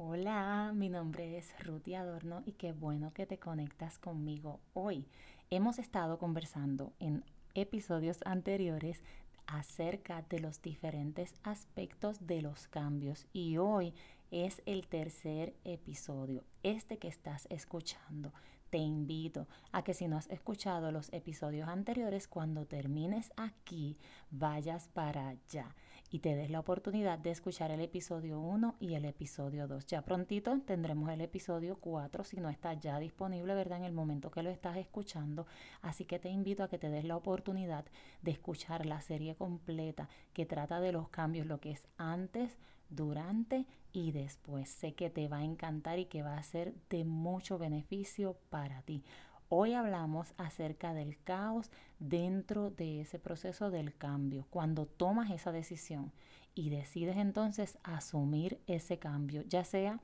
Hola, mi nombre es Ruti Adorno y qué bueno que te conectas conmigo hoy. Hemos estado conversando en episodios anteriores acerca de los diferentes aspectos de los cambios y hoy es el tercer episodio, este que estás escuchando. Te invito a que si no has escuchado los episodios anteriores, cuando termines aquí, vayas para allá y te des la oportunidad de escuchar el episodio 1 y el episodio 2. Ya prontito tendremos el episodio 4 si no está ya disponible, ¿verdad? En el momento que lo estás escuchando. Así que te invito a que te des la oportunidad de escuchar la serie completa que trata de los cambios, lo que es antes, durante y después. Sé que te va a encantar y que va a ser de mucho beneficio para ti. Hoy hablamos acerca del caos dentro de ese proceso del cambio, cuando tomas esa decisión y decides entonces asumir ese cambio, ya sea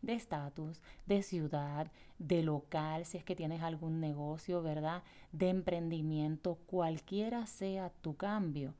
de estatus, de ciudad, de local, si es que tienes algún negocio, ¿verdad? De emprendimiento, cualquiera sea tu cambio,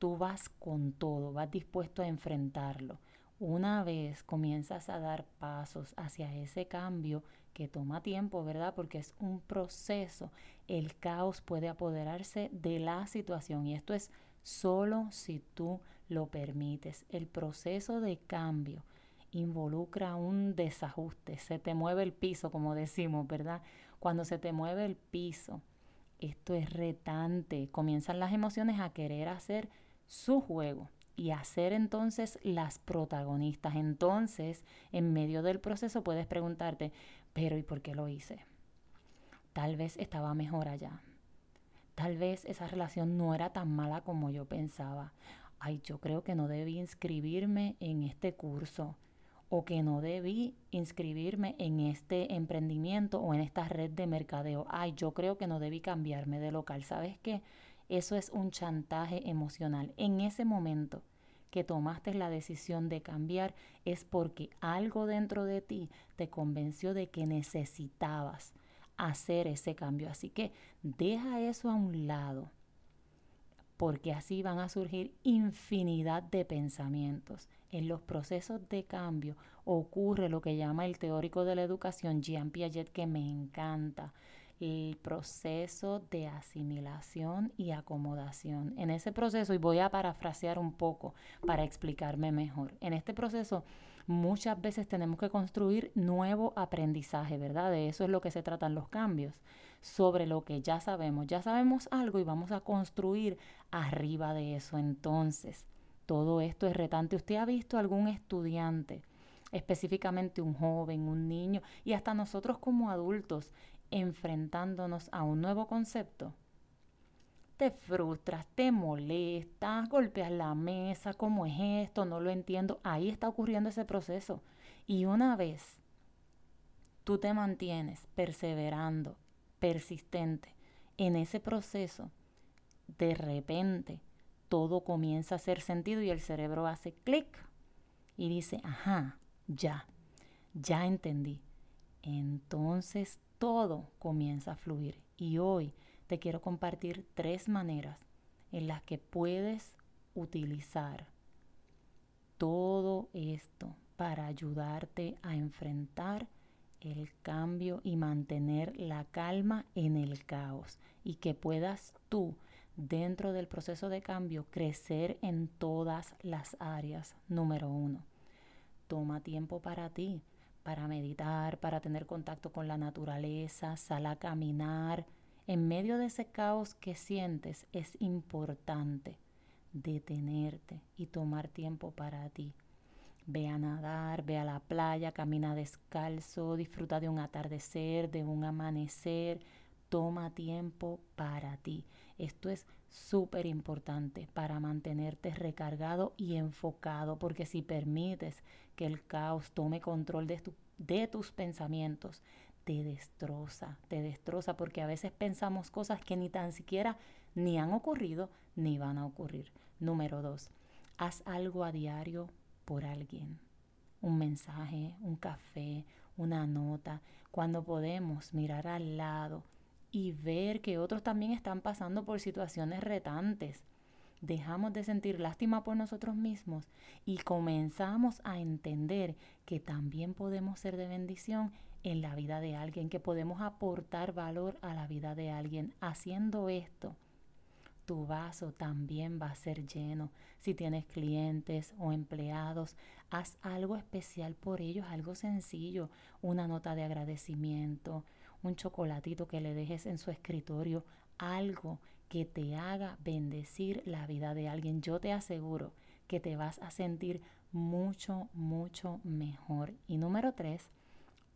tú vas con todo, vas dispuesto a enfrentarlo. Una vez comienzas a dar pasos hacia ese cambio que toma tiempo, ¿verdad? Porque es un proceso, el caos puede apoderarse de la situación y esto es solo si tú lo permites. El proceso de cambio involucra un desajuste, se te mueve el piso, como decimos, ¿verdad? Cuando se te mueve el piso, esto es retante, comienzan las emociones a querer hacer su juego y hacer entonces las protagonistas. Entonces, en medio del proceso puedes preguntarte, pero ¿y por qué lo hice? Tal vez estaba mejor allá. Tal vez esa relación no era tan mala como yo pensaba. Ay, yo creo que no debí inscribirme en este curso o que no debí inscribirme en este emprendimiento o en esta red de mercadeo. Ay, yo creo que no debí cambiarme de local. ¿Sabes qué? Eso es un chantaje emocional. En ese momento que tomaste la decisión de cambiar es porque algo dentro de ti te convenció de que necesitabas hacer ese cambio. Así que deja eso a un lado porque así van a surgir infinidad de pensamientos. En los procesos de cambio ocurre lo que llama el teórico de la educación Jean Piaget, que me encanta, el proceso de asimilación y acomodación. En ese proceso, y voy a parafrasear un poco para explicarme mejor, en este proceso muchas veces tenemos que construir nuevo aprendizaje, ¿verdad? De eso es lo que se tratan los cambios, sobre lo que ya sabemos. Ya sabemos algo y vamos a construir arriba de eso. Entonces, todo esto es retante. ¿Usted ha visto algún estudiante? específicamente un joven, un niño y hasta nosotros como adultos enfrentándonos a un nuevo concepto, te frustras, te molestas, golpeas la mesa, ¿cómo es esto? No lo entiendo. Ahí está ocurriendo ese proceso. Y una vez tú te mantienes perseverando, persistente en ese proceso, de repente todo comienza a hacer sentido y el cerebro hace clic y dice, ajá, ya, ya entendí. Entonces todo comienza a fluir. Y hoy te quiero compartir tres maneras en las que puedes utilizar todo esto para ayudarte a enfrentar el cambio y mantener la calma en el caos y que puedas tú dentro del proceso de cambio crecer en todas las áreas. Número uno, toma tiempo para ti para meditar, para tener contacto con la naturaleza, sal a caminar. En medio de ese caos que sientes es importante detenerte y tomar tiempo para ti. Ve a nadar, ve a la playa, camina descalzo, disfruta de un atardecer, de un amanecer, toma tiempo para ti. Esto es súper importante para mantenerte recargado y enfocado, porque si permites que el caos tome control de, de tus pensamientos, te destroza, te destroza, porque a veces pensamos cosas que ni tan siquiera ni han ocurrido ni van a ocurrir. Número dos, haz algo a diario por alguien un mensaje, un café, una nota, cuando podemos mirar al lado y ver que otros también están pasando por situaciones retantes. dejamos de sentir lástima por nosotros mismos y comenzamos a entender que también podemos ser de bendición en la vida de alguien, que podemos aportar valor a la vida de alguien. Haciendo esto, tu vaso también va a ser lleno. Si tienes clientes o empleados, haz algo especial por ellos, algo sencillo, una nota de agradecimiento, un chocolatito que le dejes en su escritorio, algo que te haga bendecir la vida de alguien. Yo te aseguro que te vas a sentir mucho, mucho mejor. Y número tres,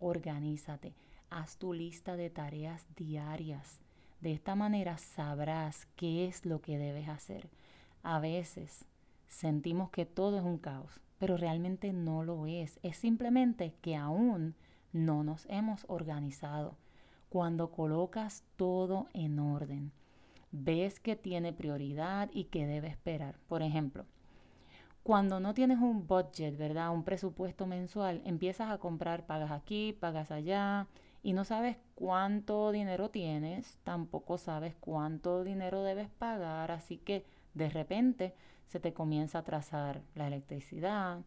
organízate. Haz tu lista de tareas diarias. De esta manera sabrás qué es lo que debes hacer. A veces sentimos que todo es un caos, pero realmente no lo es. Es simplemente que aún no nos hemos organizado. Cuando colocas todo en orden, ves que tiene prioridad y que debe esperar. Por ejemplo, cuando no tienes un budget, ¿verdad? Un presupuesto mensual, empiezas a comprar, pagas aquí, pagas allá, y no sabes cuánto dinero tienes, tampoco sabes cuánto dinero debes pagar, así que de repente se te comienza a trazar la electricidad,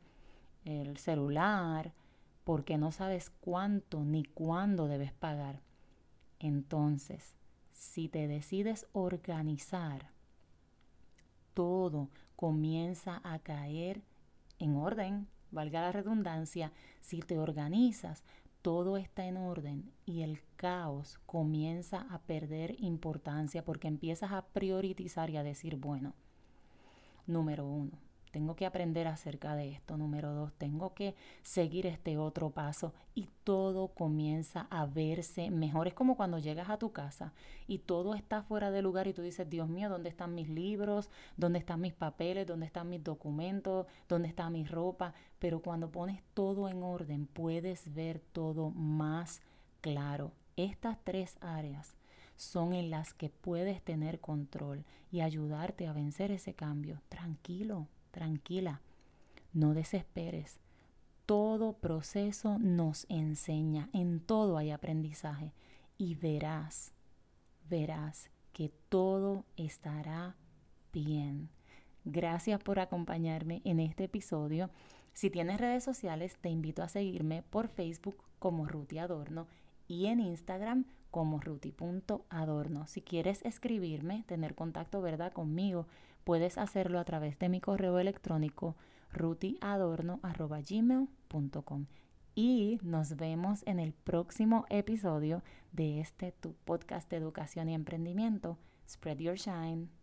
el celular, porque no sabes cuánto ni cuándo debes pagar. Entonces, si te decides organizar, todo comienza a caer en orden, valga la redundancia, si te organizas, todo está en orden y el caos comienza a perder importancia porque empiezas a priorizar y a decir, bueno, número uno, tengo que aprender acerca de esto. Número dos, tengo que seguir este otro paso y todo comienza a verse mejor. Es como cuando llegas a tu casa y todo está fuera de lugar y tú dices, Dios mío, ¿dónde están mis libros? ¿Dónde están mis papeles? ¿Dónde están mis documentos? ¿Dónde está mi ropa? Pero cuando pones todo en orden, puedes ver todo más claro. Estas tres áreas son en las que puedes tener control y ayudarte a vencer ese cambio. Tranquilo, tranquila, no desesperes. Todo proceso nos enseña, en todo hay aprendizaje y verás, verás que todo estará bien. Gracias por acompañarme en este episodio. Si tienes redes sociales, te invito a seguirme por Facebook como Ruti Adorno y en Instagram como ruti.adorno. Si quieres escribirme, tener contacto verdad conmigo, puedes hacerlo a través de mi correo electrónico rutiadorno.gmail.com y nos vemos en el próximo episodio de este tu podcast de educación y emprendimiento. Spread your shine.